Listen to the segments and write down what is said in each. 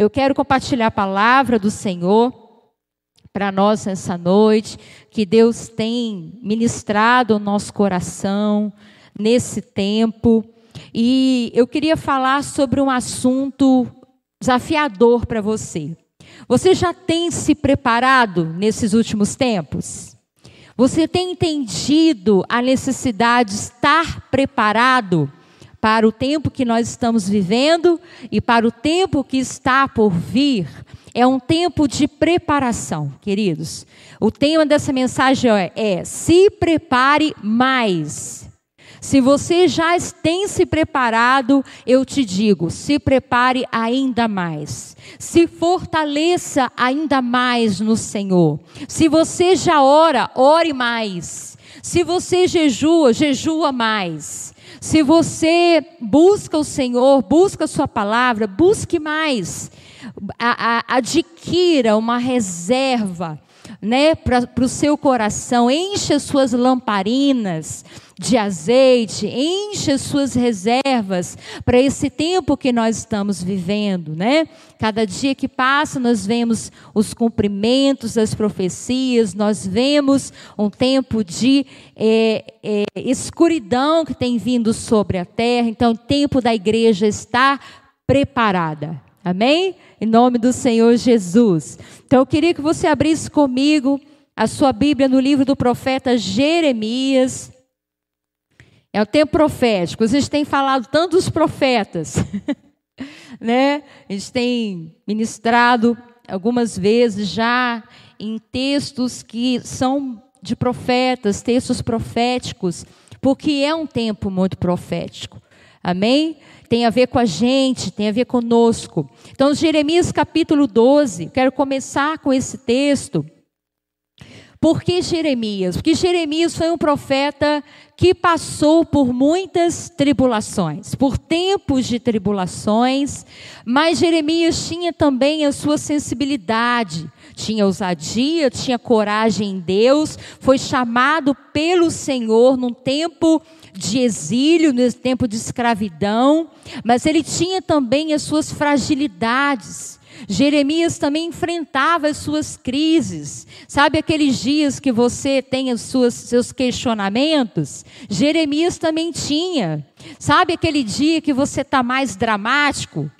Eu quero compartilhar a palavra do Senhor para nós nessa noite, que Deus tem ministrado o nosso coração nesse tempo. E eu queria falar sobre um assunto desafiador para você. Você já tem se preparado nesses últimos tempos? Você tem entendido a necessidade de estar preparado para o tempo que nós estamos vivendo e para o tempo que está por vir? É um tempo de preparação, queridos. O tema dessa mensagem é, é se prepare mais. Se você já tem se preparado, eu te digo, se prepare ainda mais. Se fortaleça ainda mais no Senhor. Se você já ora, ore mais. Se você jejua, jejua mais. Se você busca o Senhor, busca a Sua palavra, busque mais. A, a, adquira uma reserva né, para o seu coração, encha suas lamparinas de azeite, encha suas reservas para esse tempo que nós estamos vivendo, né? Cada dia que passa, nós vemos os cumprimentos das profecias, nós vemos um tempo de é, é, escuridão que tem vindo sobre a terra, então o tempo da igreja está preparada. Amém? Em nome do Senhor Jesus. Então eu queria que você abrisse comigo a sua Bíblia no livro do profeta Jeremias. É o tempo profético. A gente tem falado tanto dos profetas, né? A gente tem ministrado algumas vezes já em textos que são de profetas, textos proféticos, porque é um tempo muito profético. Amém? tem a ver com a gente, tem a ver conosco. Então, Jeremias capítulo 12, quero começar com esse texto. Por que Jeremias? Porque Jeremias foi um profeta que passou por muitas tribulações, por tempos de tribulações, mas Jeremias tinha também a sua sensibilidade, tinha ousadia, tinha coragem em Deus, foi chamado pelo Senhor num tempo de exílio, no tempo de escravidão, mas ele tinha também as suas fragilidades. Jeremias também enfrentava as suas crises. Sabe aqueles dias que você tem os suas, seus questionamentos? Jeremias também tinha. Sabe aquele dia que você está mais dramático?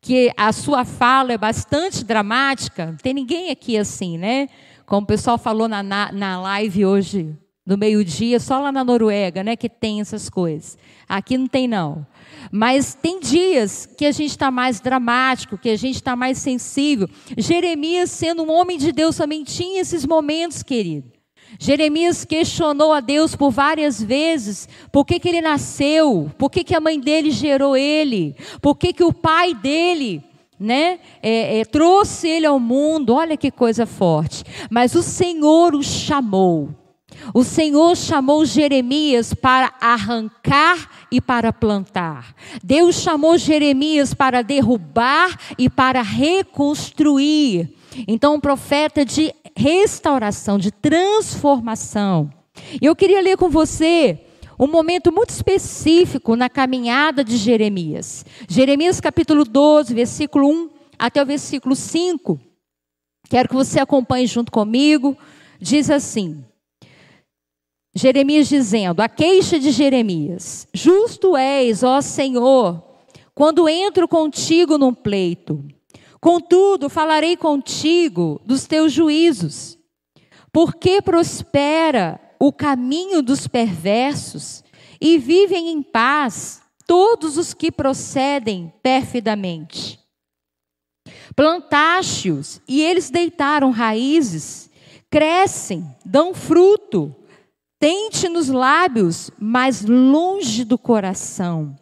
Que a sua fala é bastante dramática? Não tem ninguém aqui assim, né? Como o pessoal falou na, na, na live hoje no meio-dia, só lá na Noruega, né, que tem essas coisas. Aqui não tem não. Mas tem dias que a gente está mais dramático, que a gente está mais sensível. Jeremias, sendo um homem de Deus, também tinha esses momentos, querido. Jeremias questionou a Deus por várias vezes por que, que ele nasceu, por que, que a mãe dele gerou ele, por que, que o pai dele né, é, é, trouxe ele ao mundo. Olha que coisa forte. Mas o Senhor o chamou. O Senhor chamou Jeremias para arrancar e para plantar. Deus chamou Jeremias para derrubar e para reconstruir. Então, um profeta de restauração, de transformação. Eu queria ler com você um momento muito específico na caminhada de Jeremias. Jeremias capítulo 12, versículo 1 até o versículo 5. Quero que você acompanhe junto comigo. Diz assim: Jeremias dizendo: A queixa de Jeremias: Justo és, ó Senhor, quando entro contigo num pleito. Contudo, falarei contigo dos teus juízos. Porque prospera o caminho dos perversos e vivem em paz todos os que procedem perfidamente. Plantaste-os e eles deitaram raízes, crescem, dão fruto Tente nos lábios, mas longe do coração.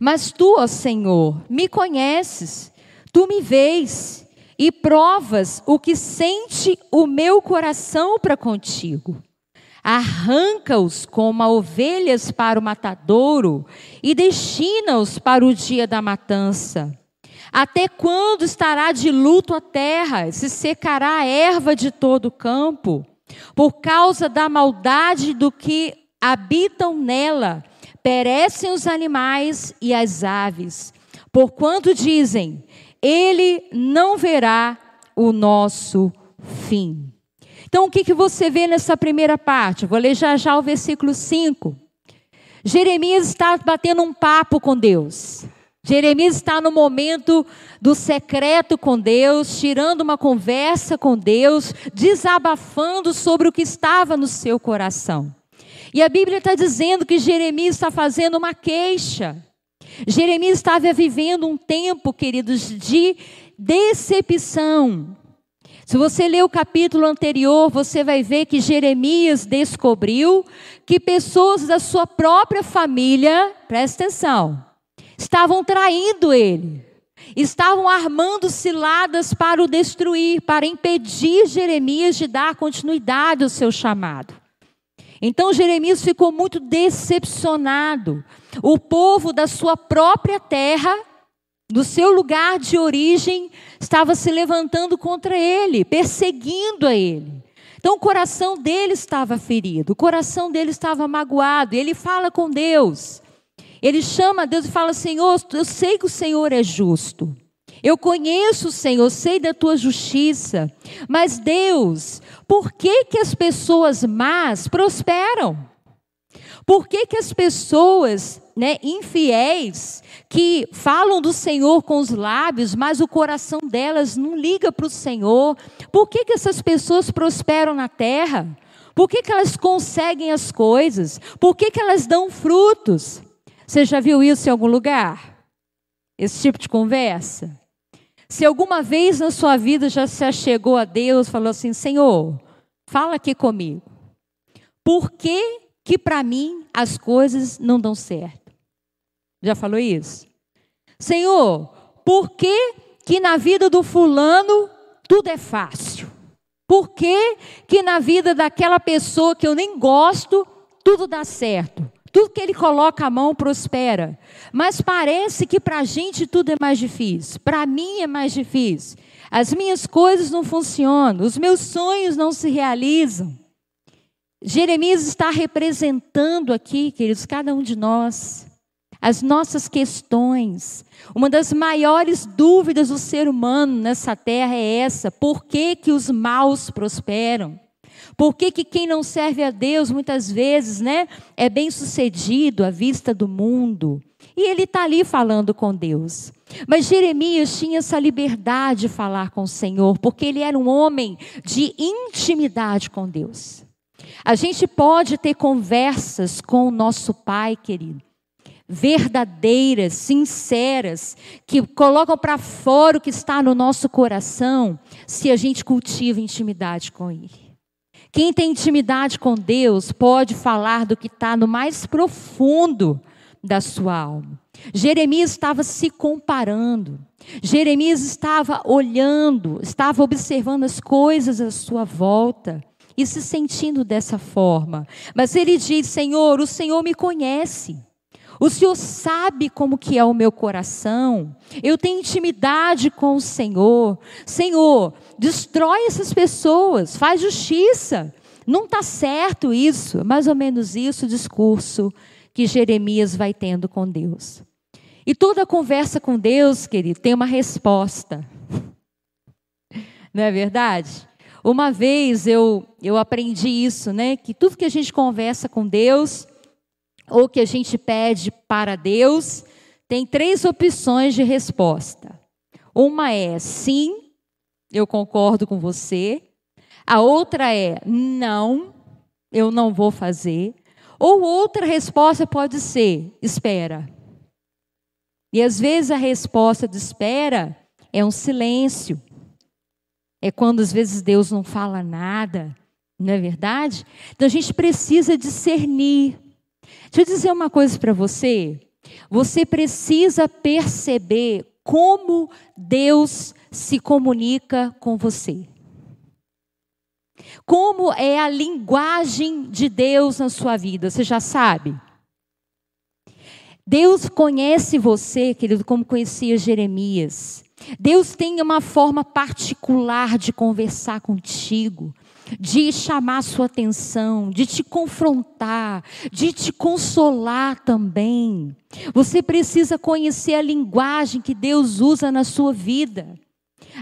Mas tu, ó Senhor, me conheces, tu me vês e provas o que sente o meu coração para contigo. Arranca-os como ovelhas para o matadouro e destina-os para o dia da matança. Até quando estará de luto a terra, se secará a erva de todo o campo? Por causa da maldade do que habitam nela, perecem os animais e as aves. Porquanto dizem: ele não verá o nosso fim. Então, o que, que você vê nessa primeira parte? vou ler já já o versículo 5. Jeremias está batendo um papo com Deus. Jeremias está no momento do secreto com Deus, tirando uma conversa com Deus, desabafando sobre o que estava no seu coração. E a Bíblia está dizendo que Jeremias está fazendo uma queixa. Jeremias estava vivendo um tempo, queridos, de decepção. Se você ler o capítulo anterior, você vai ver que Jeremias descobriu que pessoas da sua própria família, presta atenção, estavam traindo ele, estavam armando ciladas para o destruir, para impedir Jeremias de dar continuidade ao seu chamado. Então Jeremias ficou muito decepcionado. O povo da sua própria terra, do seu lugar de origem, estava se levantando contra ele, perseguindo a ele. Então o coração dele estava ferido, o coração dele estava magoado, ele fala com Deus. Ele chama a Deus e fala: Senhor, eu sei que o Senhor é justo. Eu conheço o Senhor, sei da tua justiça. Mas Deus, por que que as pessoas más prosperam? Por que, que as pessoas né, infiéis que falam do Senhor com os lábios, mas o coração delas não liga para o Senhor? Por que, que essas pessoas prosperam na terra? Por que, que elas conseguem as coisas? Por que, que elas dão frutos? Você já viu isso em algum lugar? Esse tipo de conversa? Se alguma vez na sua vida já se achegou a Deus, falou assim: Senhor, fala aqui comigo. Por que, que para mim as coisas não dão certo? Já falou isso? Senhor, por que, que na vida do fulano tudo é fácil? Por que, que na vida daquela pessoa que eu nem gosto, tudo dá certo? Tudo que ele coloca a mão prospera. Mas parece que para a gente tudo é mais difícil. Para mim é mais difícil. As minhas coisas não funcionam. Os meus sonhos não se realizam. Jeremias está representando aqui, queridos, cada um de nós, as nossas questões. Uma das maiores dúvidas do ser humano nessa terra é essa: por que, que os maus prosperam? Por que, que quem não serve a Deus muitas vezes né, é bem sucedido à vista do mundo? E ele está ali falando com Deus. Mas Jeremias tinha essa liberdade de falar com o Senhor, porque ele era um homem de intimidade com Deus. A gente pode ter conversas com o nosso Pai, querido, verdadeiras, sinceras, que colocam para fora o que está no nosso coração, se a gente cultiva intimidade com Ele. Quem tem intimidade com Deus pode falar do que está no mais profundo da sua alma. Jeremias estava se comparando. Jeremias estava olhando, estava observando as coisas à sua volta e se sentindo dessa forma. Mas ele diz: Senhor, o Senhor me conhece. O Senhor sabe como que é o meu coração. Eu tenho intimidade com o Senhor. Senhor, destrói essas pessoas, faz justiça. Não está certo isso, mais ou menos isso o discurso que Jeremias vai tendo com Deus. E toda conversa com Deus, querido, tem uma resposta. Não é verdade? Uma vez eu, eu aprendi isso, né? Que tudo que a gente conversa com Deus, ou que a gente pede para Deus, tem três opções de resposta. Uma é sim, eu concordo com você. A outra é não, eu não vou fazer. Ou outra resposta pode ser espera. E às vezes a resposta de espera é um silêncio. É quando às vezes Deus não fala nada, não é verdade? Então a gente precisa discernir. Deixa eu dizer uma coisa para você. Você precisa perceber como Deus se comunica com você. Como é a linguagem de Deus na sua vida, você já sabe? Deus conhece você, querido, como conhecia Jeremias. Deus tem uma forma particular de conversar contigo, de chamar sua atenção, de te confrontar, de te consolar também. Você precisa conhecer a linguagem que Deus usa na sua vida.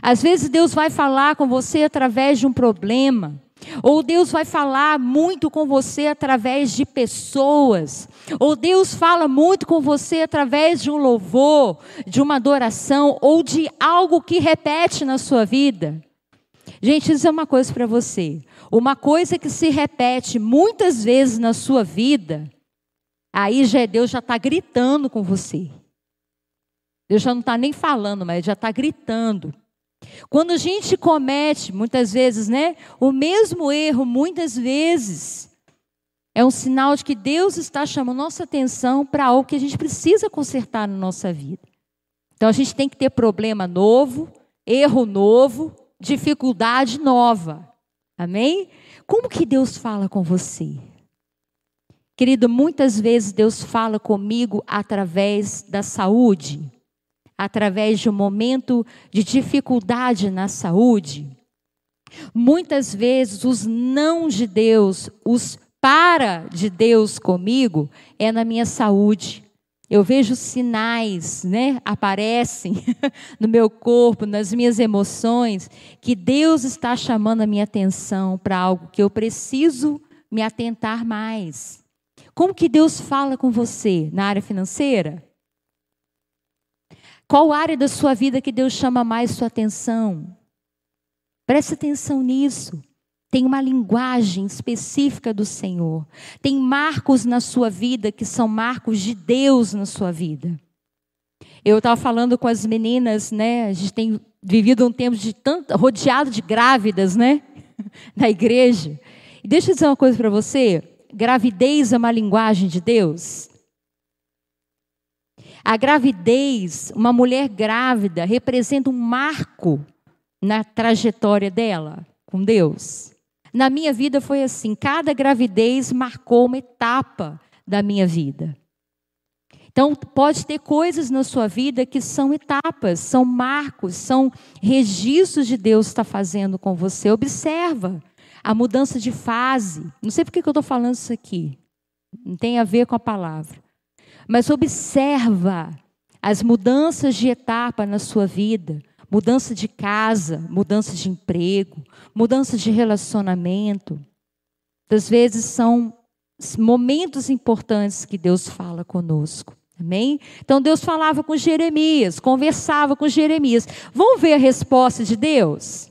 Às vezes Deus vai falar com você através de um problema. Ou Deus vai falar muito com você através de pessoas. Ou Deus fala muito com você através de um louvor, de uma adoração, ou de algo que repete na sua vida. Gente, isso é uma coisa para você. Uma coisa que se repete muitas vezes na sua vida, aí já é Deus já está gritando com você. Deus já não está nem falando, mas já está gritando. Quando a gente comete, muitas vezes, né, o mesmo erro, muitas vezes, é um sinal de que Deus está chamando nossa atenção para algo que a gente precisa consertar na nossa vida. Então a gente tem que ter problema novo, erro novo, dificuldade nova. Amém? Como que Deus fala com você? Querido, muitas vezes Deus fala comigo através da saúde através de um momento de dificuldade na saúde. Muitas vezes os não de Deus, os para de Deus comigo é na minha saúde. Eu vejo sinais, né, aparecem no meu corpo, nas minhas emoções, que Deus está chamando a minha atenção para algo que eu preciso me atentar mais. Como que Deus fala com você na área financeira? Qual área da sua vida que Deus chama mais sua atenção? Preste atenção nisso. Tem uma linguagem específica do Senhor. Tem marcos na sua vida que são marcos de Deus na sua vida. Eu estava falando com as meninas, né? A gente tem vivido um tempo de tanto rodeado de grávidas, né? Na igreja. E deixa eu dizer uma coisa para você. Gravidez é uma linguagem de Deus. A gravidez, uma mulher grávida, representa um marco na trajetória dela com Deus. Na minha vida foi assim: cada gravidez marcou uma etapa da minha vida. Então, pode ter coisas na sua vida que são etapas, são marcos, são registros de Deus está fazendo com você. Observa a mudança de fase. Não sei por que eu estou falando isso aqui. Não tem a ver com a palavra. Mas observa as mudanças de etapa na sua vida, mudança de casa, mudança de emprego, mudança de relacionamento. Às vezes são momentos importantes que Deus fala conosco. Amém? Então Deus falava com Jeremias, conversava com Jeremias. Vamos ver a resposta de Deus?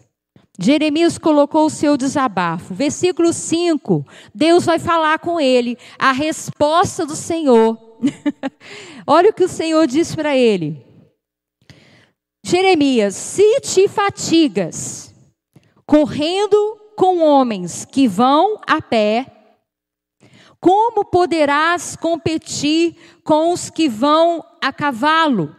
Jeremias colocou o seu desabafo. Versículo 5. Deus vai falar com ele a resposta do Senhor Olha o que o Senhor diz para ele. Jeremias, se te fatigas correndo com homens que vão a pé, como poderás competir com os que vão a cavalo?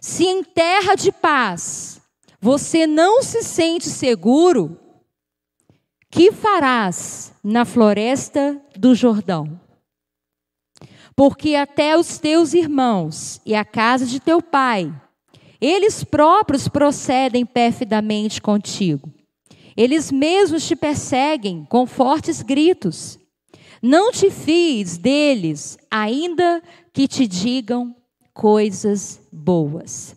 Se em terra de paz você não se sente seguro, que farás na floresta do Jordão? porque até os teus irmãos e a casa de teu pai, eles próprios procedem perfidamente contigo. Eles mesmos te perseguem com fortes gritos. Não te fies deles, ainda que te digam coisas boas.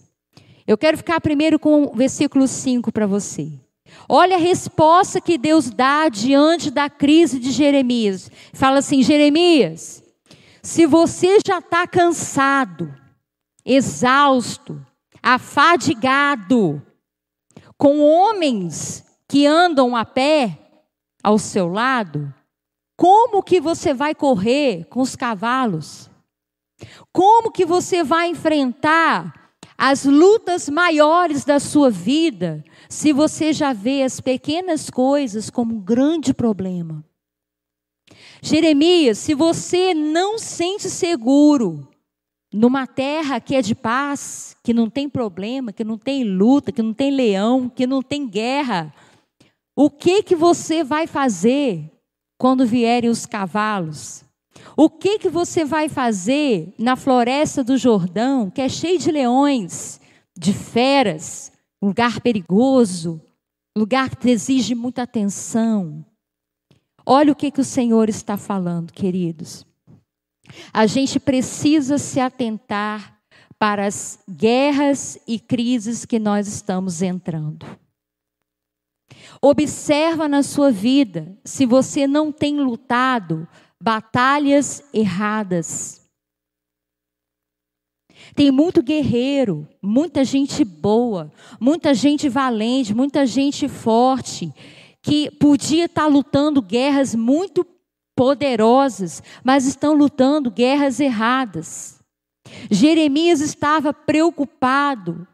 Eu quero ficar primeiro com o versículo 5 para você. Olha a resposta que Deus dá diante da crise de Jeremias. Fala assim: Jeremias, se você já está cansado, exausto, afadigado, com homens que andam a pé ao seu lado, como que você vai correr com os cavalos? Como que você vai enfrentar as lutas maiores da sua vida se você já vê as pequenas coisas como um grande problema? Jeremias, se você não sente seguro numa terra que é de paz, que não tem problema, que não tem luta, que não tem leão, que não tem guerra, o que que você vai fazer quando vierem os cavalos? O que que você vai fazer na floresta do Jordão, que é cheio de leões, de feras, lugar perigoso, lugar que exige muita atenção. Olha o que, que o Senhor está falando, queridos. A gente precisa se atentar para as guerras e crises que nós estamos entrando. Observa na sua vida se você não tem lutado batalhas erradas. Tem muito guerreiro, muita gente boa, muita gente valente, muita gente forte, que podia estar lutando guerras muito poderosas, mas estão lutando guerras erradas. Jeremias estava preocupado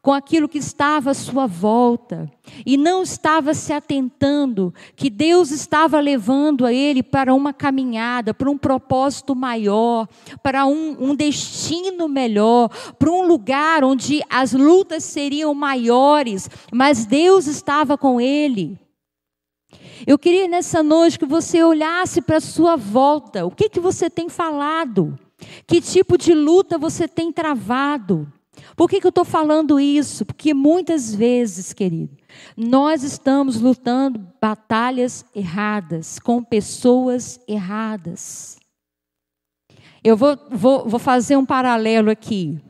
com aquilo que estava à sua volta e não estava se atentando que Deus estava levando a ele para uma caminhada, para um propósito maior, para um, um destino melhor, para um lugar onde as lutas seriam maiores, mas Deus estava com ele. Eu queria nessa noite que você olhasse para a sua volta. O que, que você tem falado? Que tipo de luta você tem travado? Por que, que eu estou falando isso? Porque muitas vezes, querido, nós estamos lutando batalhas erradas, com pessoas erradas. Eu vou, vou, vou fazer um paralelo aqui.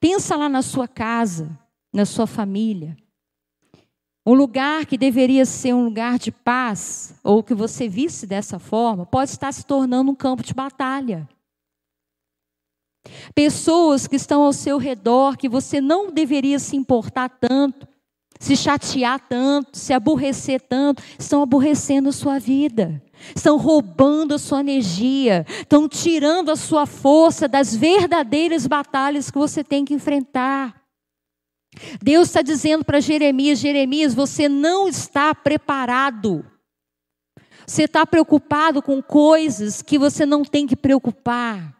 Pensa lá na sua casa, na sua família. Um lugar que deveria ser um lugar de paz, ou que você visse dessa forma, pode estar se tornando um campo de batalha. Pessoas que estão ao seu redor, que você não deveria se importar tanto, se chatear tanto, se aborrecer tanto, estão aborrecendo a sua vida, estão roubando a sua energia, estão tirando a sua força das verdadeiras batalhas que você tem que enfrentar. Deus está dizendo para Jeremias: Jeremias, você não está preparado. Você está preocupado com coisas que você não tem que preocupar.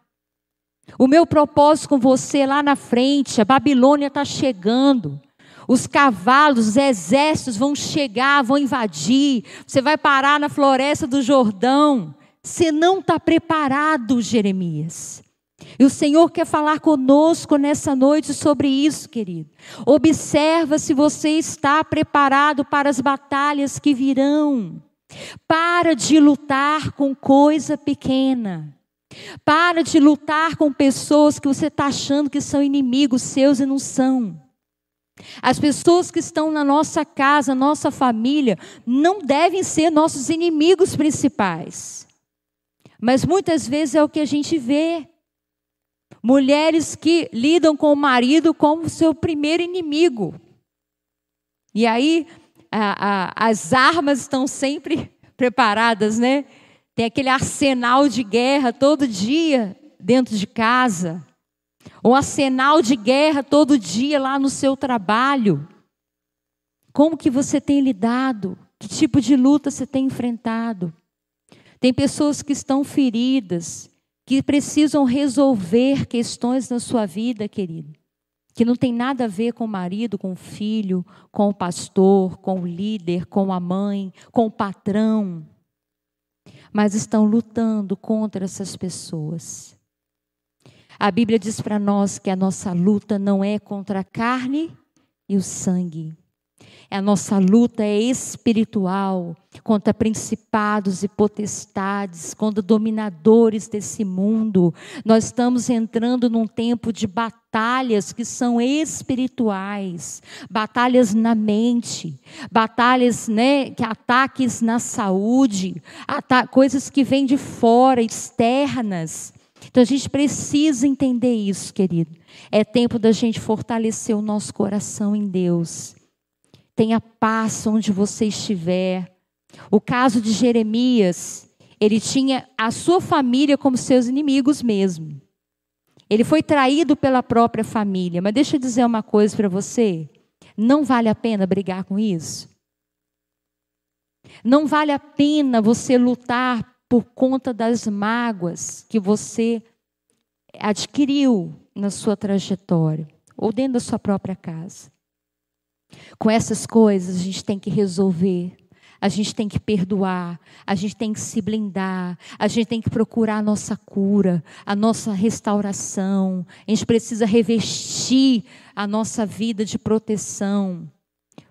O meu propósito com você lá na frente, a Babilônia está chegando. Os cavalos, os exércitos vão chegar, vão invadir. Você vai parar na floresta do Jordão. Você não está preparado, Jeremias. E o Senhor quer falar conosco nessa noite sobre isso, querido. Observa se você está preparado para as batalhas que virão. Para de lutar com coisa pequena. Para de lutar com pessoas que você está achando que são inimigos seus e não são. As pessoas que estão na nossa casa, nossa família, não devem ser nossos inimigos principais. Mas muitas vezes é o que a gente vê. Mulheres que lidam com o marido como seu primeiro inimigo. E aí a, a, as armas estão sempre preparadas, né? Tem aquele arsenal de guerra todo dia dentro de casa. Um arsenal de guerra todo dia lá no seu trabalho. Como que você tem lidado? Que tipo de luta você tem enfrentado? Tem pessoas que estão feridas, que precisam resolver questões na sua vida, querido, que não tem nada a ver com o marido, com o filho, com o pastor, com o líder, com a mãe, com o patrão mas estão lutando contra essas pessoas. A Bíblia diz para nós que a nossa luta não é contra a carne e o sangue, a nossa luta é espiritual contra principados e potestades, contra dominadores desse mundo. Nós estamos entrando num tempo de batalhas que são espirituais, batalhas na mente, batalhas, né, que ataques na saúde, coisas que vêm de fora, externas. Então a gente precisa entender isso, querido. É tempo da gente fortalecer o nosso coração em Deus Tenha paz onde você estiver. O caso de Jeremias, ele tinha a sua família como seus inimigos mesmo. Ele foi traído pela própria família. Mas deixa eu dizer uma coisa para você: não vale a pena brigar com isso. Não vale a pena você lutar por conta das mágoas que você adquiriu na sua trajetória ou dentro da sua própria casa. Com essas coisas a gente tem que resolver. a gente tem que perdoar, a gente tem que se blindar, a gente tem que procurar a nossa cura, a nossa restauração, a gente precisa revestir a nossa vida de proteção,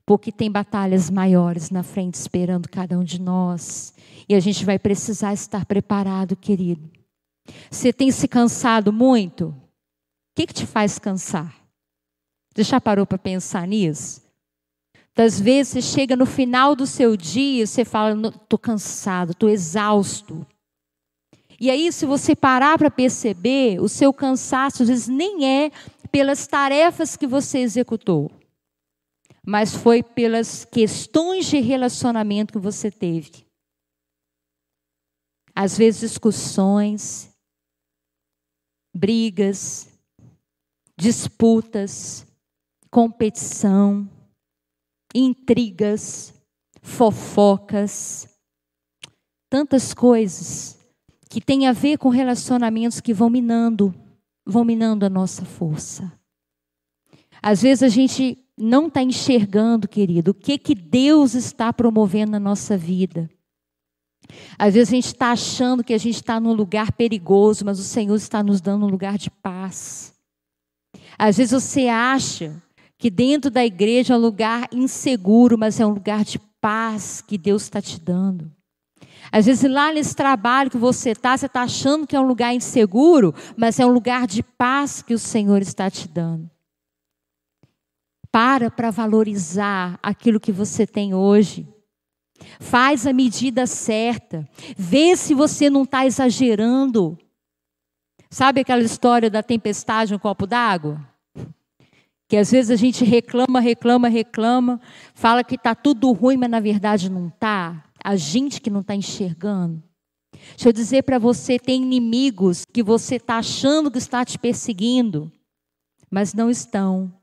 porque tem batalhas maiores na frente esperando cada um de nós, e a gente vai precisar estar preparado, querido. Você tem se cansado muito? O que, que te faz cansar? Você já parou para pensar nisso? Das vezes você chega no final do seu dia, você fala, estou cansado, estou exausto. E aí, se você parar para perceber, o seu cansaço às vezes nem é pelas tarefas que você executou, mas foi pelas questões de relacionamento que você teve. Às vezes, discussões, brigas, disputas, competição intrigas, fofocas, tantas coisas que têm a ver com relacionamentos que vão minando, vão minando a nossa força. Às vezes a gente não está enxergando, querido, o que que Deus está promovendo na nossa vida. Às vezes a gente está achando que a gente está num lugar perigoso, mas o Senhor está nos dando um lugar de paz. Às vezes você acha que dentro da igreja é um lugar inseguro, mas é um lugar de paz que Deus está te dando. Às vezes lá nesse trabalho que você está, você está achando que é um lugar inseguro, mas é um lugar de paz que o Senhor está te dando. Para para valorizar aquilo que você tem hoje. Faz a medida certa. Vê se você não está exagerando. Sabe aquela história da tempestade no copo d'água? Que às vezes a gente reclama, reclama, reclama, fala que está tudo ruim, mas na verdade não está. A gente que não está enxergando. Deixa eu dizer para você: tem inimigos que você está achando que está te perseguindo, mas não estão.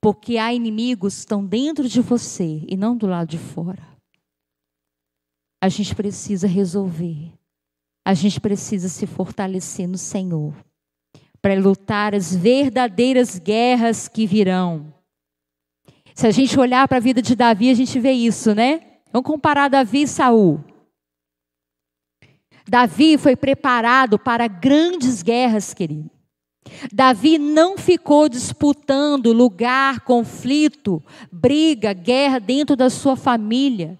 Porque há inimigos que estão dentro de você e não do lado de fora. A gente precisa resolver. A gente precisa se fortalecer no Senhor para lutar as verdadeiras guerras que virão. Se a gente olhar para a vida de Davi, a gente vê isso, né? Vamos comparar Davi e Saul. Davi foi preparado para grandes guerras, querido. Davi não ficou disputando lugar, conflito, briga, guerra dentro da sua família.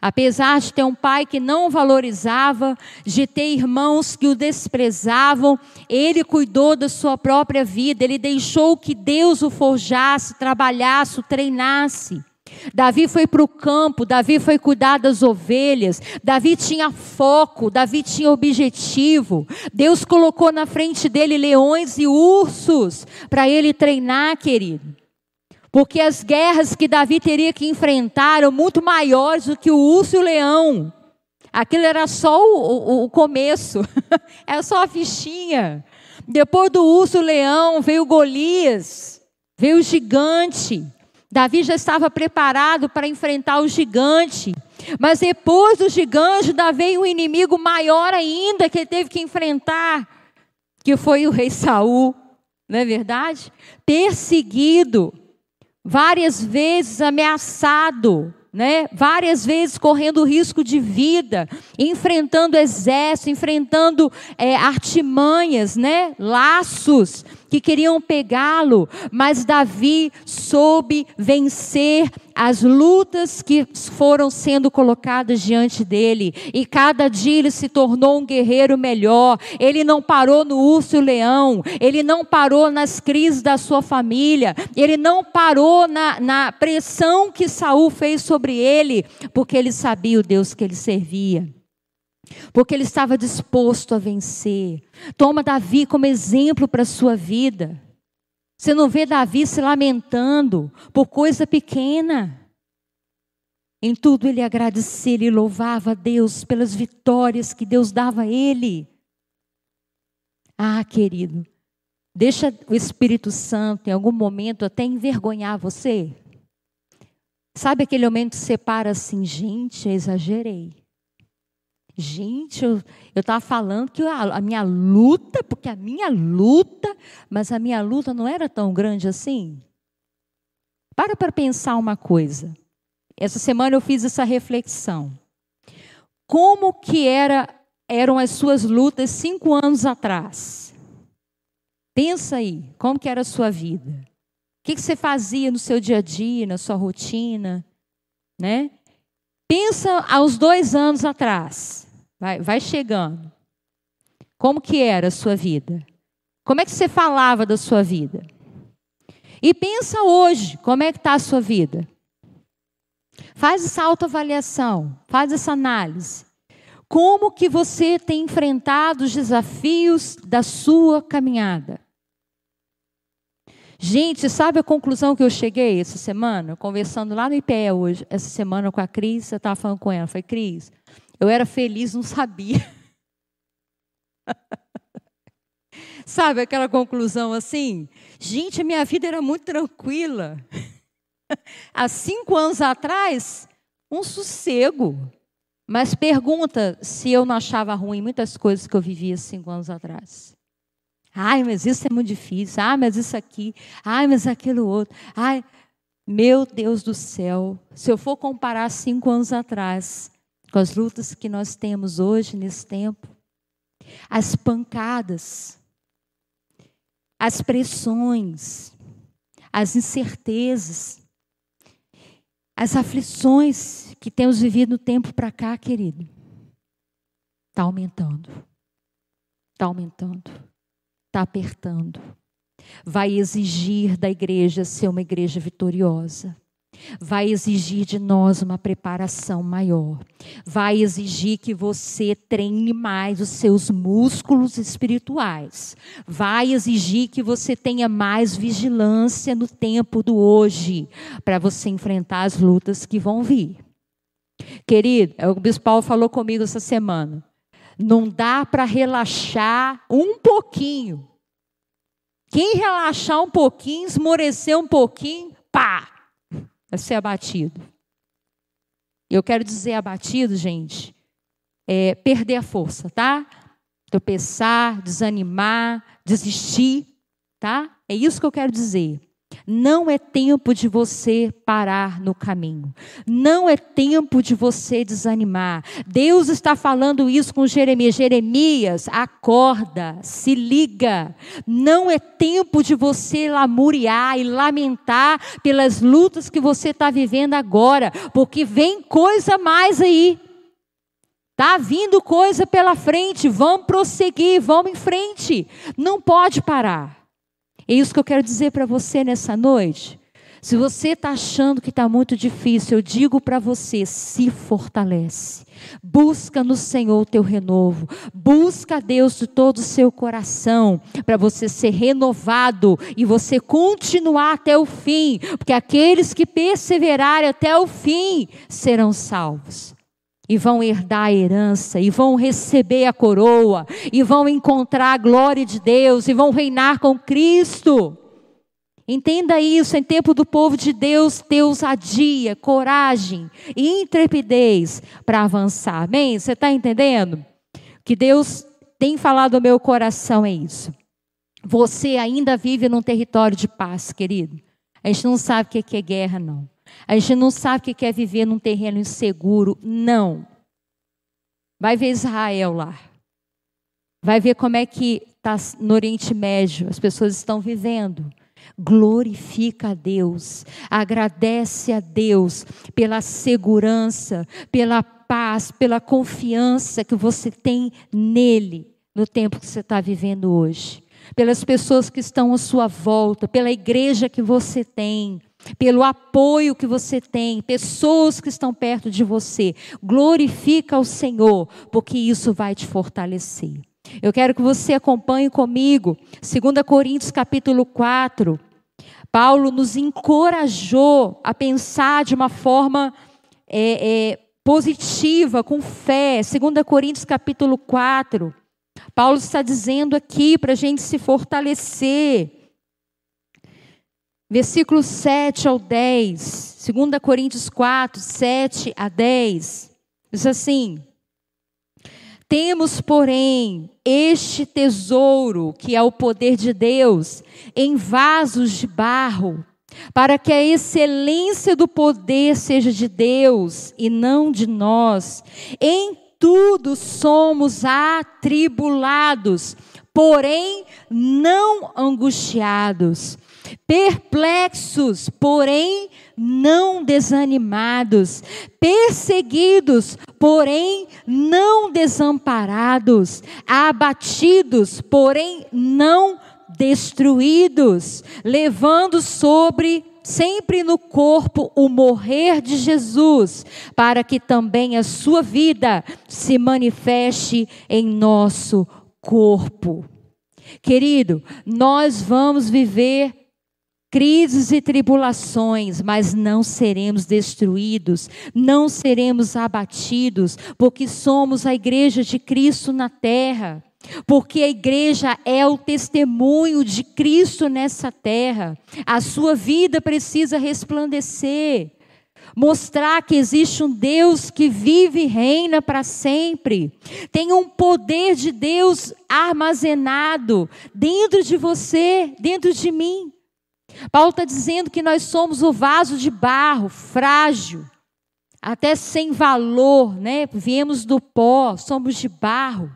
Apesar de ter um pai que não o valorizava, de ter irmãos que o desprezavam, ele cuidou da sua própria vida, ele deixou que Deus o forjasse, trabalhasse, o treinasse. Davi foi para o campo, Davi foi cuidar das ovelhas, Davi tinha foco, Davi tinha objetivo. Deus colocou na frente dele leões e ursos para ele treinar, querido. Porque as guerras que Davi teria que enfrentar eram muito maiores do que o urso e o leão. Aquilo era só o, o, o começo, era só a fichinha. Depois do urso e o leão veio Golias, veio o gigante. Davi já estava preparado para enfrentar o gigante. Mas depois do gigante, ainda veio um inimigo maior ainda que ele teve que enfrentar, que foi o rei Saul, não é verdade? Perseguido várias vezes ameaçado, né? Várias vezes correndo risco de vida, enfrentando exército, enfrentando é, artimanhas, né? Laços que queriam pegá-lo, mas Davi soube vencer as lutas que foram sendo colocadas diante dele, e cada dia ele se tornou um guerreiro melhor. Ele não parou no urso e o leão, ele não parou nas crises da sua família, ele não parou na, na pressão que Saul fez sobre ele, porque ele sabia o Deus que ele servia porque ele estava disposto a vencer. Toma Davi como exemplo para a sua vida. Você não vê Davi se lamentando por coisa pequena. Em tudo ele agradecia, ele louvava a Deus pelas vitórias que Deus dava a ele. Ah, querido, deixa o Espírito Santo em algum momento até envergonhar você. Sabe aquele momento que você para assim, gente, eu exagerei. Gente, eu estava falando que a, a, minha luta, porque a minha luta, mas a minha luta não era tão grande assim. Para para pensar uma coisa. essa semana eu fiz essa reflexão. Como que era, eram as suas lutas cinco anos atrás? Pensa aí, como que era a sua vida? O que, que você fazia no seu dia a dia, na sua rotina? Né? Pensa aos dois anos atrás. Vai, vai chegando. Como que era a sua vida? Como é que você falava da sua vida? E pensa hoje, como é que está a sua vida? Faz essa autoavaliação, faz essa análise. Como que você tem enfrentado os desafios da sua caminhada? Gente, sabe a conclusão que eu cheguei essa semana? Conversando lá no IPE hoje, essa semana com a Cris, eu estava falando com ela. Falei, Cris, eu era feliz, não sabia. sabe aquela conclusão assim? Gente, minha vida era muito tranquila. Há cinco anos atrás, um sossego. Mas pergunta se eu não achava ruim muitas coisas que eu vivia cinco anos atrás. Ai, mas isso é muito difícil. Ai, mas isso aqui. Ai, mas aquilo outro. Ai, meu Deus do céu. Se eu for comparar cinco anos atrás com as lutas que nós temos hoje, nesse tempo, as pancadas, as pressões, as incertezas, as aflições que temos vivido no tempo para cá, querido, está aumentando. Está aumentando. Está apertando. Vai exigir da igreja ser uma igreja vitoriosa vai exigir de nós uma preparação maior. Vai exigir que você treine mais os seus músculos espirituais. Vai exigir que você tenha mais vigilância no tempo do hoje, para você enfrentar as lutas que vão vir. Querido, é o Bispo Paulo falou comigo essa semana. Não dá para relaxar um pouquinho. Quem relaxar um pouquinho, esmorecer um pouquinho, pá, é ser abatido. Eu quero dizer abatido, gente, é perder a força, tá? Tropeçar, desanimar, desistir, tá? É isso que eu quero dizer. Não é tempo de você parar no caminho. Não é tempo de você desanimar. Deus está falando isso com Jeremias. Jeremias, acorda, se liga. Não é tempo de você lamuriar e lamentar pelas lutas que você está vivendo agora, porque vem coisa mais aí. Está vindo coisa pela frente. Vamos prosseguir, vamos em frente. Não pode parar. É isso que eu quero dizer para você nessa noite. Se você está achando que está muito difícil, eu digo para você: se fortalece. Busca no Senhor o teu renovo. Busca a Deus de todo o seu coração, para você ser renovado e você continuar até o fim. Porque aqueles que perseverarem até o fim serão salvos e vão herdar a herança, e vão receber a coroa, e vão encontrar a glória de Deus, e vão reinar com Cristo. Entenda isso, em tempo do povo de Deus, ter ousadia, coragem e intrepidez para avançar. Amém? Você está entendendo? Que Deus tem falado ao meu coração é isso. Você ainda vive num território de paz, querido. A gente não sabe o que é guerra, não. A gente não sabe que é viver num terreno inseguro. Não. Vai ver Israel lá. Vai ver como é que está no Oriente Médio, as pessoas estão vivendo. Glorifica a Deus, agradece a Deus pela segurança, pela paz, pela confiança que você tem nele no tempo que você está vivendo hoje, pelas pessoas que estão à sua volta, pela igreja que você tem, pelo apoio que você tem, pessoas que estão perto de você. Glorifica o Senhor, porque isso vai te fortalecer. Eu quero que você acompanhe comigo, 2 Coríntios capítulo 4. Paulo nos encorajou a pensar de uma forma é, é, positiva, com fé. 2 Coríntios capítulo 4. Paulo está dizendo aqui para a gente se fortalecer versículo 7 ao 10, 2 Coríntios 4, 7 a 10, diz assim: Temos, porém, este tesouro, que é o poder de Deus, em vasos de barro, para que a excelência do poder seja de Deus e não de nós. Em tudo somos atribulados, porém não angustiados, perplexos, porém não desanimados, perseguidos, porém não desamparados, abatidos, porém não destruídos, levando sobre sempre no corpo o morrer de Jesus, para que também a sua vida se manifeste em nosso corpo. Querido, nós vamos viver crises e tribulações, mas não seremos destruídos, não seremos abatidos, porque somos a igreja de Cristo na terra. Porque a igreja é o testemunho de Cristo nessa terra. A sua vida precisa resplandecer. Mostrar que existe um Deus que vive e reina para sempre. Tem um poder de Deus armazenado dentro de você, dentro de mim. Paulo está dizendo que nós somos o vaso de barro, frágil, até sem valor, né? Viemos do pó, somos de barro.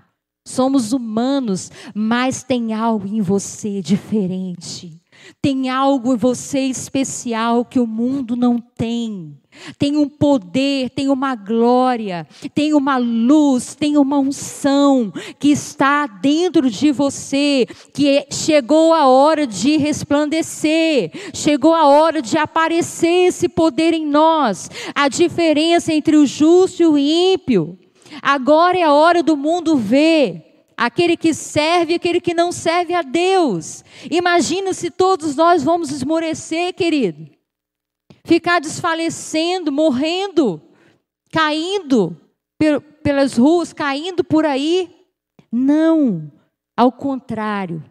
Somos humanos, mas tem algo em você diferente. Tem algo em você especial que o mundo não tem. Tem um poder, tem uma glória, tem uma luz, tem uma unção que está dentro de você, que chegou a hora de resplandecer, chegou a hora de aparecer esse poder em nós. A diferença entre o justo e o ímpio Agora é a hora do mundo ver aquele que serve e aquele que não serve a Deus. Imagina se todos nós vamos esmorecer, querido. Ficar desfalecendo, morrendo, caindo pelas ruas, caindo por aí. Não, ao contrário.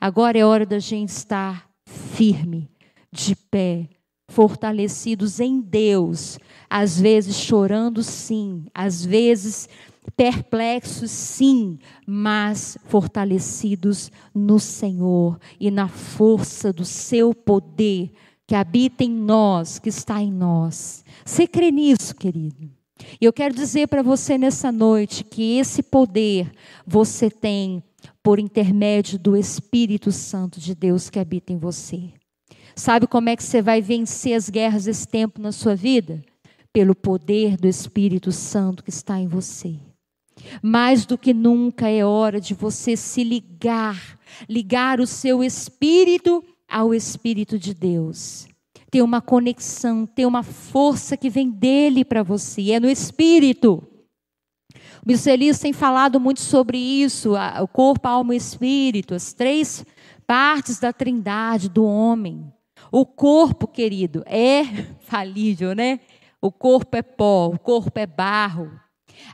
Agora é hora da gente estar firme, de pé, fortalecidos em Deus, às vezes chorando sim, às vezes perplexos sim, mas fortalecidos no Senhor e na força do seu poder que habita em nós, que está em nós. Você crê nisso, querido? E eu quero dizer para você nessa noite que esse poder você tem por intermédio do Espírito Santo de Deus que habita em você. Sabe como é que você vai vencer as guerras desse tempo na sua vida? pelo poder do Espírito Santo que está em você. Mais do que nunca é hora de você se ligar, ligar o seu espírito ao Espírito de Deus. Ter uma conexão, ter uma força que vem dele para você, é no Espírito. O Bisselis tem falado muito sobre isso, o corpo, a alma e o espírito, as três partes da trindade do homem. O corpo, querido, é falível, né? O corpo é pó, o corpo é barro.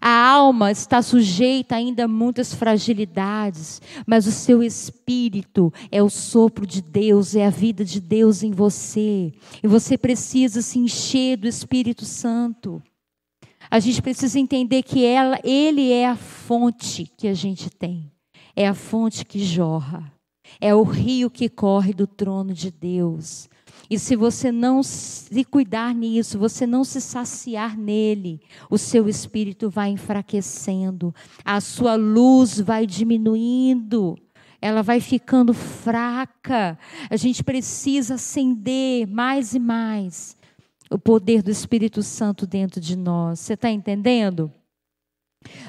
A alma está sujeita ainda a muitas fragilidades, mas o seu espírito é o sopro de Deus, é a vida de Deus em você. E você precisa se encher do Espírito Santo. A gente precisa entender que ela, ele é a fonte que a gente tem. É a fonte que jorra. É o rio que corre do trono de Deus. E se você não se cuidar nisso, você não se saciar nele, o seu espírito vai enfraquecendo, a sua luz vai diminuindo, ela vai ficando fraca. A gente precisa acender mais e mais o poder do Espírito Santo dentro de nós. Você está entendendo?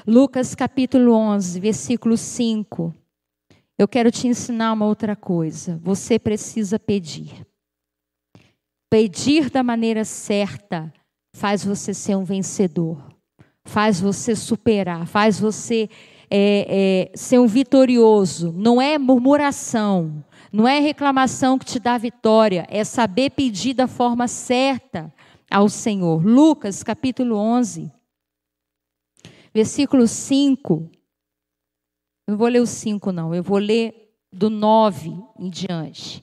Lucas capítulo 11, versículo 5. Eu quero te ensinar uma outra coisa. Você precisa pedir. Pedir da maneira certa faz você ser um vencedor, faz você superar, faz você é, é, ser um vitorioso. Não é murmuração, não é reclamação que te dá vitória, é saber pedir da forma certa ao Senhor. Lucas capítulo 11, versículo 5. Não vou ler o 5, não, eu vou ler do 9 em diante.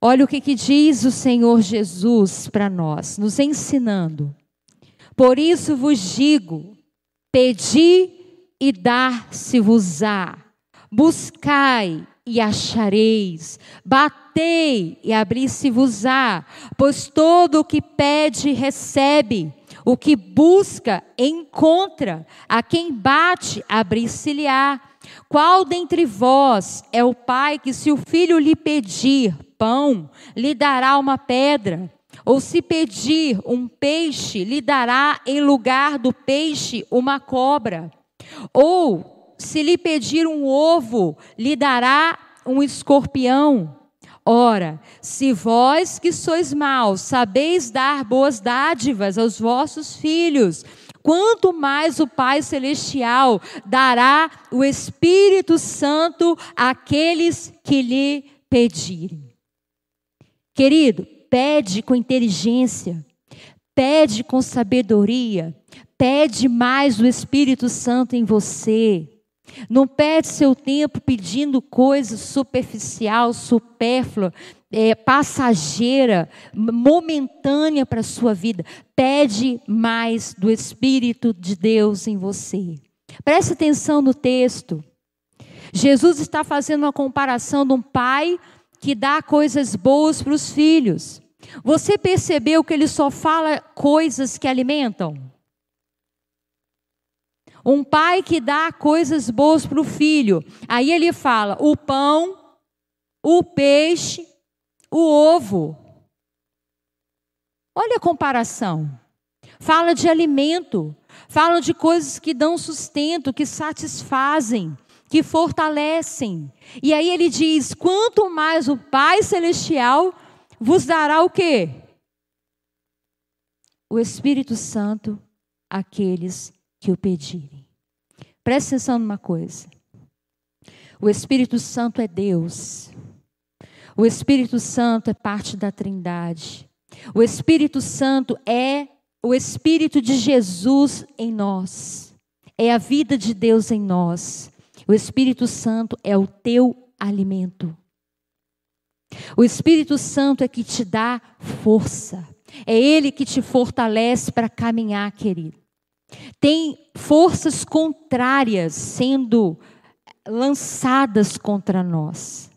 Olha o que, que diz o Senhor Jesus para nós, nos ensinando. Por isso vos digo: pedi e dar-se-vos-á, buscai e achareis. Batei e abri-se-vos-á, pois todo o que pede recebe, o que busca encontra, a quem bate abrir-se-lhe-á. Qual dentre vós é o pai que, se o filho lhe pedir pão, lhe dará uma pedra? Ou se pedir um peixe, lhe dará em lugar do peixe uma cobra? Ou se lhe pedir um ovo, lhe dará um escorpião. Ora, se vós que sois maus sabeis dar boas dádivas aos vossos filhos, quanto mais o Pai Celestial dará o Espírito Santo àqueles que lhe pedirem. Querido, pede com inteligência, pede com sabedoria, pede mais do Espírito Santo em você. Não perde seu tempo pedindo coisa superficial, supérflua, é, passageira, momentânea para a sua vida. Pede mais do Espírito de Deus em você. Preste atenção no texto. Jesus está fazendo uma comparação de um pai que dá coisas boas para os filhos. Você percebeu que ele só fala coisas que alimentam? Um pai que dá coisas boas para o filho. Aí ele fala: o pão, o peixe, o ovo. Olha a comparação. Fala de alimento, fala de coisas que dão sustento, que satisfazem, que fortalecem. E aí ele diz: quanto mais o Pai celestial vos dará o quê? O Espírito Santo àqueles que o pedirem. Preste atenção numa coisa. O Espírito Santo é Deus. O Espírito Santo é parte da Trindade. O Espírito Santo é o Espírito de Jesus em nós. É a vida de Deus em nós. O Espírito Santo é o teu alimento. O Espírito Santo é que te dá força. É Ele que te fortalece para caminhar, querido. Tem forças contrárias sendo lançadas contra nós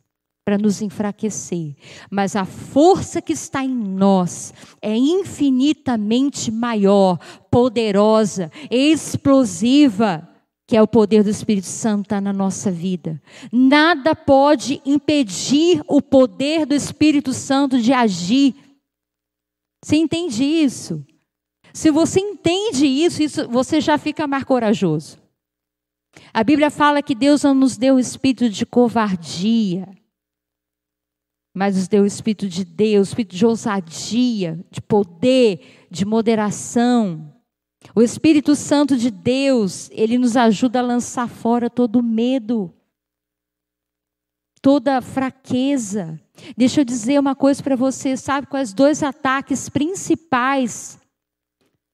para nos enfraquecer, mas a força que está em nós é infinitamente maior, poderosa, explosiva, que é o poder do Espírito Santo tá na nossa vida. Nada pode impedir o poder do Espírito Santo de agir. Você entende isso? Se você entende isso, isso você já fica mais corajoso. A Bíblia fala que Deus não nos deu o espírito de covardia, mas nos deu o espírito de Deus, o espírito de ousadia, de poder, de moderação. O Espírito Santo de Deus, ele nos ajuda a lançar fora todo medo, toda fraqueza. Deixa eu dizer uma coisa para você, sabe quais dois ataques principais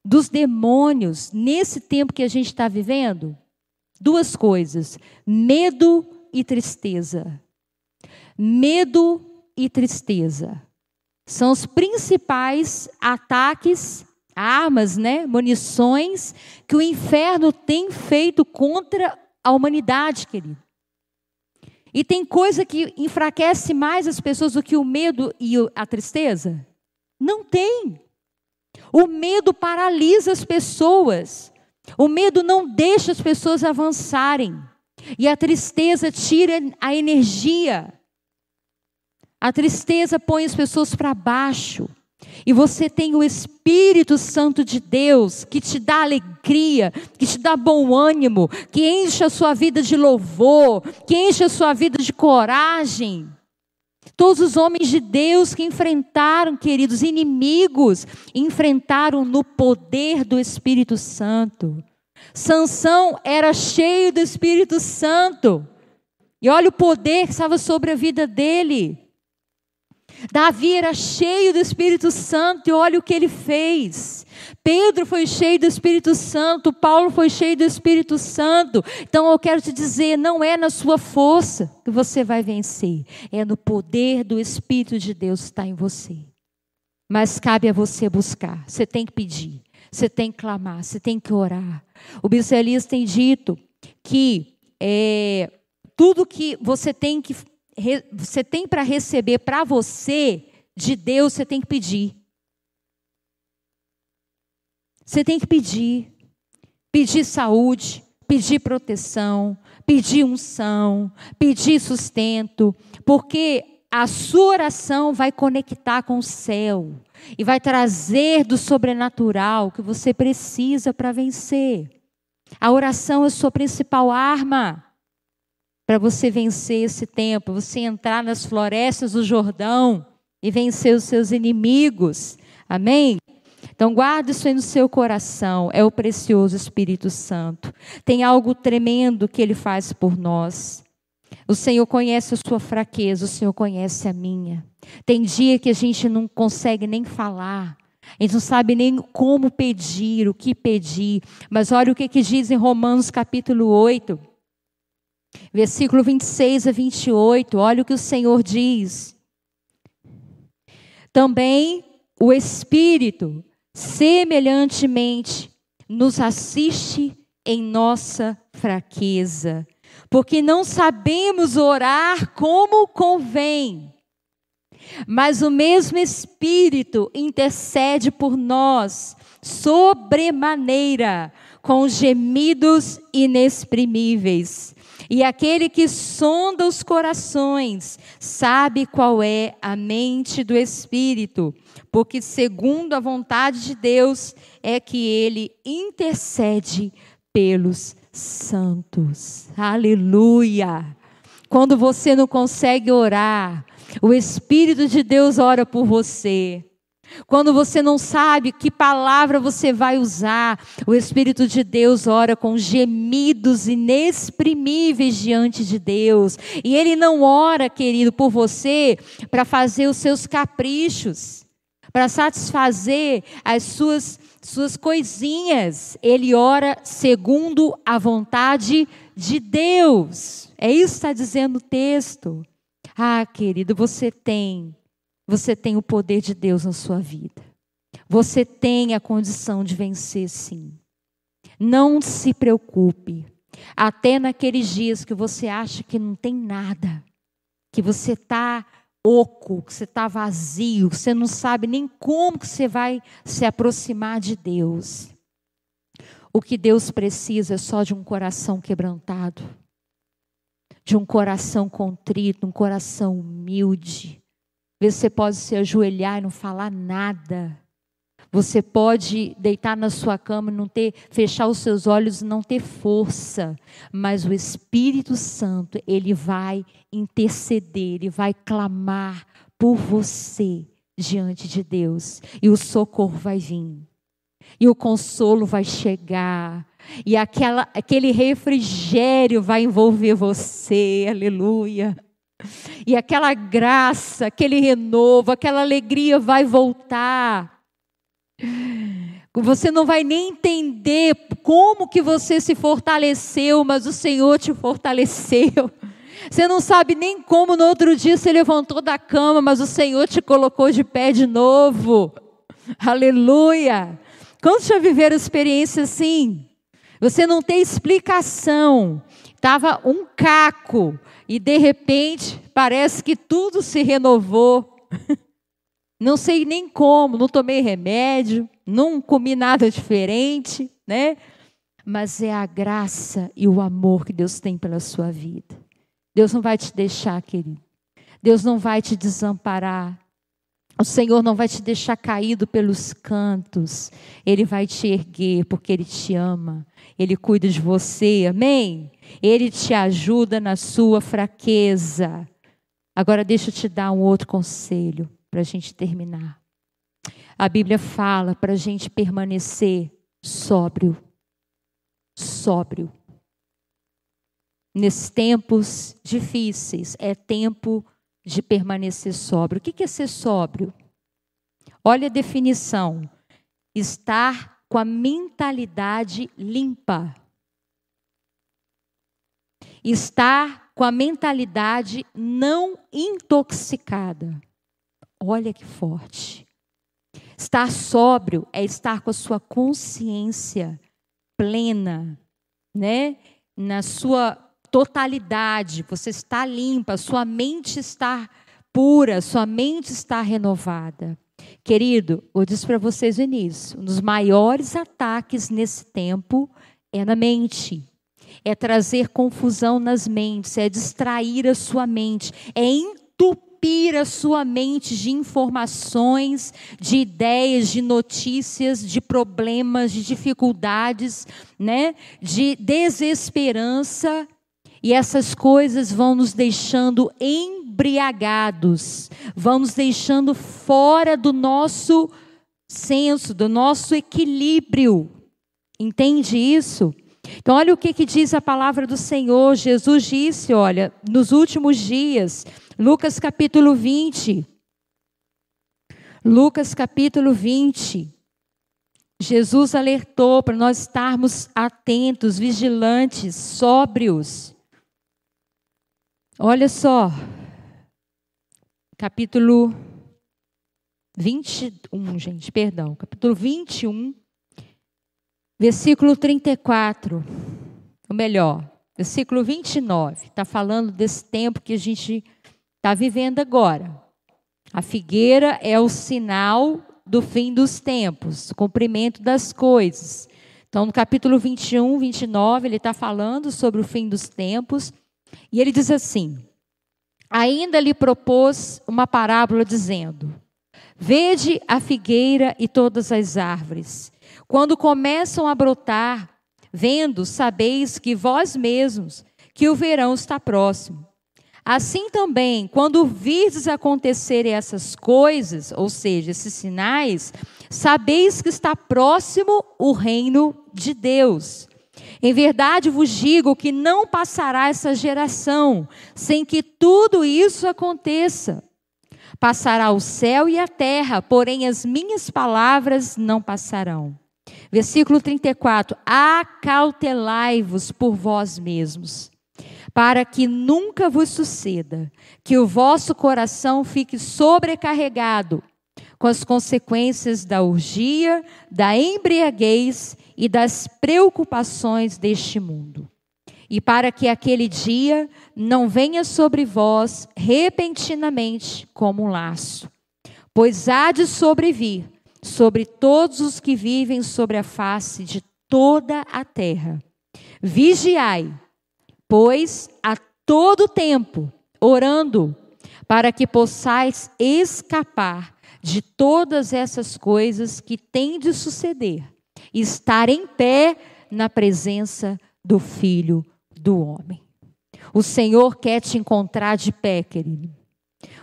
dos demônios nesse tempo que a gente está vivendo? Duas coisas: medo e tristeza. Medo e tristeza são os principais ataques, armas, né, munições que o inferno tem feito contra a humanidade, querido. E tem coisa que enfraquece mais as pessoas do que o medo e a tristeza? Não tem. O medo paralisa as pessoas. O medo não deixa as pessoas avançarem. E a tristeza tira a energia. A tristeza põe as pessoas para baixo. E você tem o Espírito Santo de Deus que te dá alegria, que te dá bom ânimo, que enche a sua vida de louvor, que enche a sua vida de coragem. Todos os homens de Deus que enfrentaram, queridos, inimigos, enfrentaram no poder do Espírito Santo. Sansão era cheio do Espírito Santo. E olha o poder que estava sobre a vida dele. Davi era cheio do Espírito Santo e olha o que ele fez. Pedro foi cheio do Espírito Santo, Paulo foi cheio do Espírito Santo. Então eu quero te dizer, não é na sua força que você vai vencer, é no poder do Espírito de Deus que está em você. Mas cabe a você buscar, você tem que pedir, você tem que clamar, você tem que orar. O bispo tem dito que é, tudo que você tem que você tem para receber para você de Deus, você tem que pedir. Você tem que pedir. Pedir saúde, pedir proteção, pedir unção, pedir sustento, porque a sua oração vai conectar com o céu e vai trazer do sobrenatural que você precisa para vencer. A oração é a sua principal arma para você vencer esse tempo, você entrar nas florestas do Jordão e vencer os seus inimigos. Amém? Então, guarde isso aí no seu coração. É o precioso Espírito Santo. Tem algo tremendo que ele faz por nós. O Senhor conhece a sua fraqueza, o Senhor conhece a minha. Tem dia que a gente não consegue nem falar. A gente não sabe nem como pedir, o que pedir. Mas olha o que, que diz em Romanos capítulo 8, versículo 26 a 28. Olha o que o Senhor diz. Também o Espírito, semelhantemente, nos assiste em nossa fraqueza, porque não sabemos orar como convém. Mas o mesmo Espírito intercede por nós sobremaneira, com gemidos inexprimíveis. E aquele que sonda os corações sabe qual é a mente do Espírito, porque, segundo a vontade de Deus, é que ele intercede pelos santos. Aleluia! Quando você não consegue orar, o Espírito de Deus ora por você. Quando você não sabe que palavra você vai usar, o Espírito de Deus ora com gemidos inexprimíveis diante de Deus. E Ele não ora, querido, por você para fazer os seus caprichos, para satisfazer as suas, suas coisinhas. Ele ora segundo a vontade de Deus. É isso que está dizendo o texto. Ah, querido, você tem, você tem o poder de Deus na sua vida. Você tem a condição de vencer, sim. Não se preocupe. Até naqueles dias que você acha que não tem nada, que você está oco, que você está vazio, que você não sabe nem como que você vai se aproximar de Deus. O que Deus precisa é só de um coração quebrantado de um coração contrito, um coração humilde. Você pode se ajoelhar e não falar nada. Você pode deitar na sua cama e não ter, fechar os seus olhos e não ter força, mas o Espírito Santo, ele vai interceder, ele vai clamar por você diante de Deus, e o socorro vai vir. E o consolo vai chegar, e aquela, aquele refrigério vai envolver você, aleluia. E aquela graça, aquele renovo, aquela alegria vai voltar. Você não vai nem entender como que você se fortaleceu, mas o Senhor te fortaleceu. Você não sabe nem como no outro dia você levantou da cama, mas o Senhor te colocou de pé de novo. Aleluia. Quantos já viveram experiência assim? Você não tem explicação. Estava um caco e de repente parece que tudo se renovou. Não sei nem como, não tomei remédio, não comi nada diferente, né? Mas é a graça e o amor que Deus tem pela sua vida. Deus não vai te deixar, querido. Deus não vai te desamparar. O Senhor não vai te deixar caído pelos cantos. Ele vai te erguer porque Ele te ama. Ele cuida de você, amém? Ele te ajuda na sua fraqueza. Agora, deixa eu te dar um outro conselho para a gente terminar. A Bíblia fala para a gente permanecer sóbrio. Sóbrio. Nesses tempos difíceis, é tempo de permanecer sóbrio. O que é ser sóbrio? Olha a definição: estar com a mentalidade limpa. Estar com a mentalidade não intoxicada. Olha que forte. Estar sóbrio é estar com a sua consciência plena, né? Na sua totalidade, você está limpa, sua mente está pura, sua mente está renovada. Querido, eu disse para vocês no início, um dos maiores ataques nesse tempo é na mente. É trazer confusão nas mentes, é distrair a sua mente, é entupir a sua mente de informações, de ideias, de notícias, de problemas, de dificuldades, né? De desesperança. E essas coisas vão nos deixando embriagados, vão nos deixando fora do nosso senso, do nosso equilíbrio. Entende isso? Então, olha o que, que diz a palavra do Senhor. Jesus disse: olha, nos últimos dias, Lucas capítulo 20. Lucas capítulo 20. Jesus alertou para nós estarmos atentos, vigilantes, sóbrios. Olha só, capítulo 21, gente, perdão, capítulo 21, Versículo 34, ou melhor, versículo 29, está falando desse tempo que a gente está vivendo agora. A figueira é o sinal do fim dos tempos, do cumprimento das coisas. Então, no capítulo 21, 29, ele está falando sobre o fim dos tempos, e ele diz assim: Ainda lhe propôs uma parábola dizendo: Vede a figueira e todas as árvores. Quando começam a brotar, vendo, sabeis que vós mesmos, que o verão está próximo. Assim também, quando virdes acontecer essas coisas, ou seja, esses sinais, sabeis que está próximo o reino de Deus. Em verdade vos digo que não passará essa geração sem que tudo isso aconteça. Passará o céu e a terra, porém as minhas palavras não passarão. Versículo 34: Acautelai-vos por vós mesmos, para que nunca vos suceda que o vosso coração fique sobrecarregado com as consequências da urgia, da embriaguez e das preocupações deste mundo. E para que aquele dia não venha sobre vós repentinamente como um laço, pois há de sobrevir sobre todos os que vivem sobre a face de toda a terra. Vigiai, pois a todo tempo, orando, para que possais escapar de todas essas coisas que têm de suceder, estar em pé na presença do Filho do Homem. O Senhor quer te encontrar de pé, querido.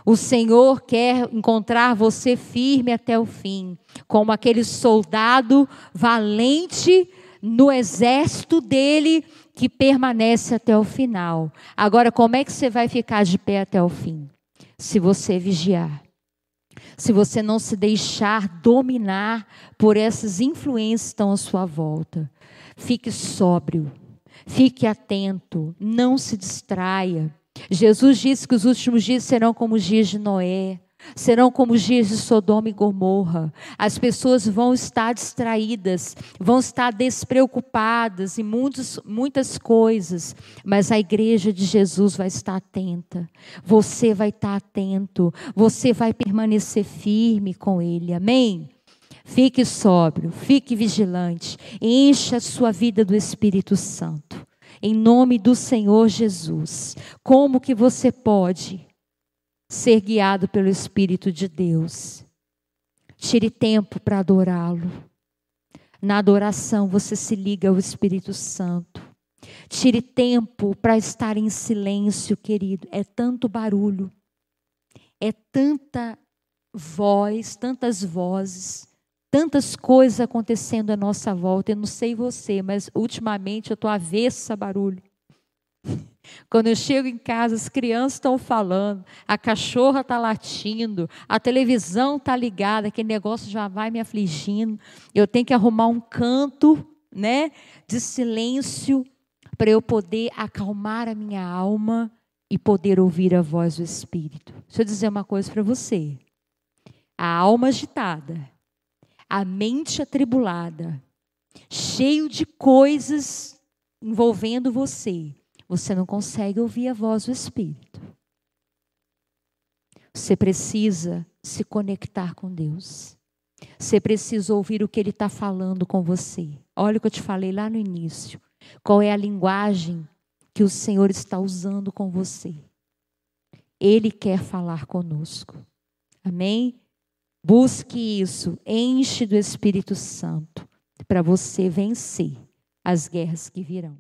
O Senhor quer encontrar você firme até o fim, como aquele soldado valente no exército dele que permanece até o final. Agora, como é que você vai ficar de pé até o fim? Se você vigiar. Se você não se deixar dominar por essas influências que estão à sua volta. Fique sóbrio, fique atento, não se distraia. Jesus disse que os últimos dias serão como os dias de Noé, serão como os dias de Sodoma e Gomorra. As pessoas vão estar distraídas, vão estar despreocupadas em muitos, muitas coisas, mas a igreja de Jesus vai estar atenta. Você vai estar atento, você vai permanecer firme com Ele. Amém? Fique sóbrio, fique vigilante, encha a sua vida do Espírito Santo em nome do Senhor Jesus. Como que você pode ser guiado pelo Espírito de Deus? Tire tempo para adorá-lo. Na adoração você se liga ao Espírito Santo. Tire tempo para estar em silêncio, querido. É tanto barulho, é tanta voz, tantas vozes tantas coisas acontecendo à nossa volta. Eu não sei você, mas ultimamente eu estou avessa a barulho. Quando eu chego em casa, as crianças estão falando, a cachorra está latindo, a televisão está ligada, aquele negócio já vai me afligindo. Eu tenho que arrumar um canto, né, de silêncio para eu poder acalmar a minha alma e poder ouvir a voz do Espírito. Deixa eu dizer uma coisa para você. A alma agitada a mente atribulada, cheio de coisas envolvendo você, você não consegue ouvir a voz do Espírito. Você precisa se conectar com Deus. Você precisa ouvir o que Ele está falando com você. Olha o que eu te falei lá no início. Qual é a linguagem que o Senhor está usando com você? Ele quer falar conosco. Amém? Busque isso, enche do Espírito Santo para você vencer as guerras que virão.